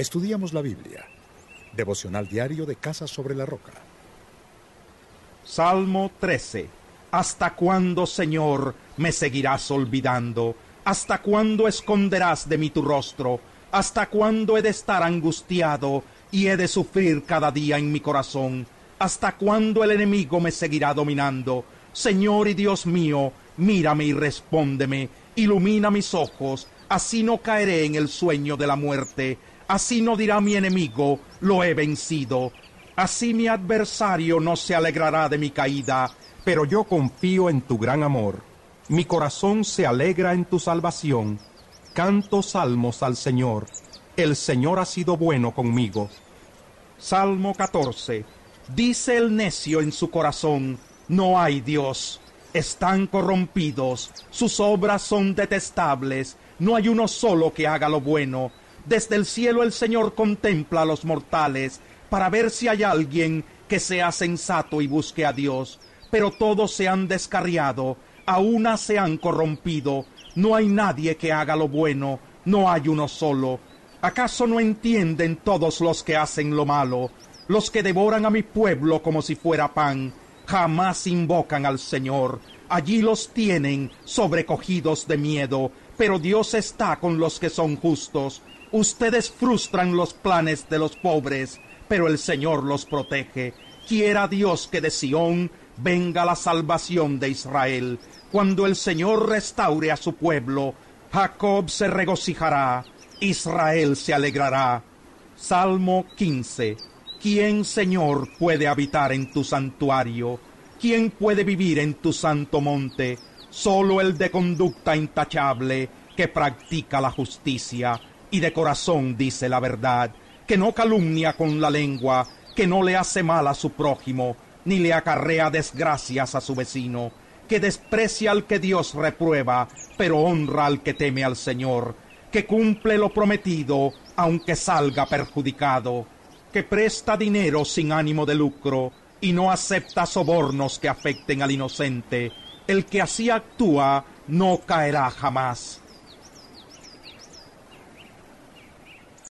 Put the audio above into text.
Estudiamos la Biblia. Devocional diario de Casa sobre la Roca. Salmo 13. ¿Hasta cuándo, Señor, me seguirás olvidando? ¿Hasta cuándo esconderás de mí tu rostro? ¿Hasta cuándo he de estar angustiado y he de sufrir cada día en mi corazón? ¿Hasta cuándo el enemigo me seguirá dominando? Señor y Dios mío, mírame y respóndeme, ilumina mis ojos, así no caeré en el sueño de la muerte, así no dirá mi enemigo, lo he vencido, así mi adversario no se alegrará de mi caída, pero yo confío en tu gran amor, mi corazón se alegra en tu salvación, canto salmos al Señor, el Señor ha sido bueno conmigo. Salmo 14. Dice el necio en su corazón, no hay Dios. Están corrompidos, sus obras son detestables, no hay uno solo que haga lo bueno. Desde el cielo el Señor contempla a los mortales para ver si hay alguien que sea sensato y busque a Dios. Pero todos se han descarriado, a una se han corrompido, no hay nadie que haga lo bueno, no hay uno solo. ¿Acaso no entienden todos los que hacen lo malo, los que devoran a mi pueblo como si fuera pan? jamás invocan al Señor. Allí los tienen sobrecogidos de miedo, pero Dios está con los que son justos. Ustedes frustran los planes de los pobres, pero el Señor los protege. Quiera Dios que de Sión venga la salvación de Israel. Cuando el Señor restaure a su pueblo, Jacob se regocijará, Israel se alegrará. Salmo 15 ¿Quién, Señor, puede habitar en tu santuario? ¿Quién puede vivir en tu santo monte? Solo el de conducta intachable, que practica la justicia y de corazón dice la verdad, que no calumnia con la lengua, que no le hace mal a su prójimo, ni le acarrea desgracias a su vecino, que desprecia al que Dios reprueba, pero honra al que teme al Señor, que cumple lo prometido, aunque salga perjudicado que presta dinero sin ánimo de lucro y no acepta sobornos que afecten al inocente, el que así actúa no caerá jamás.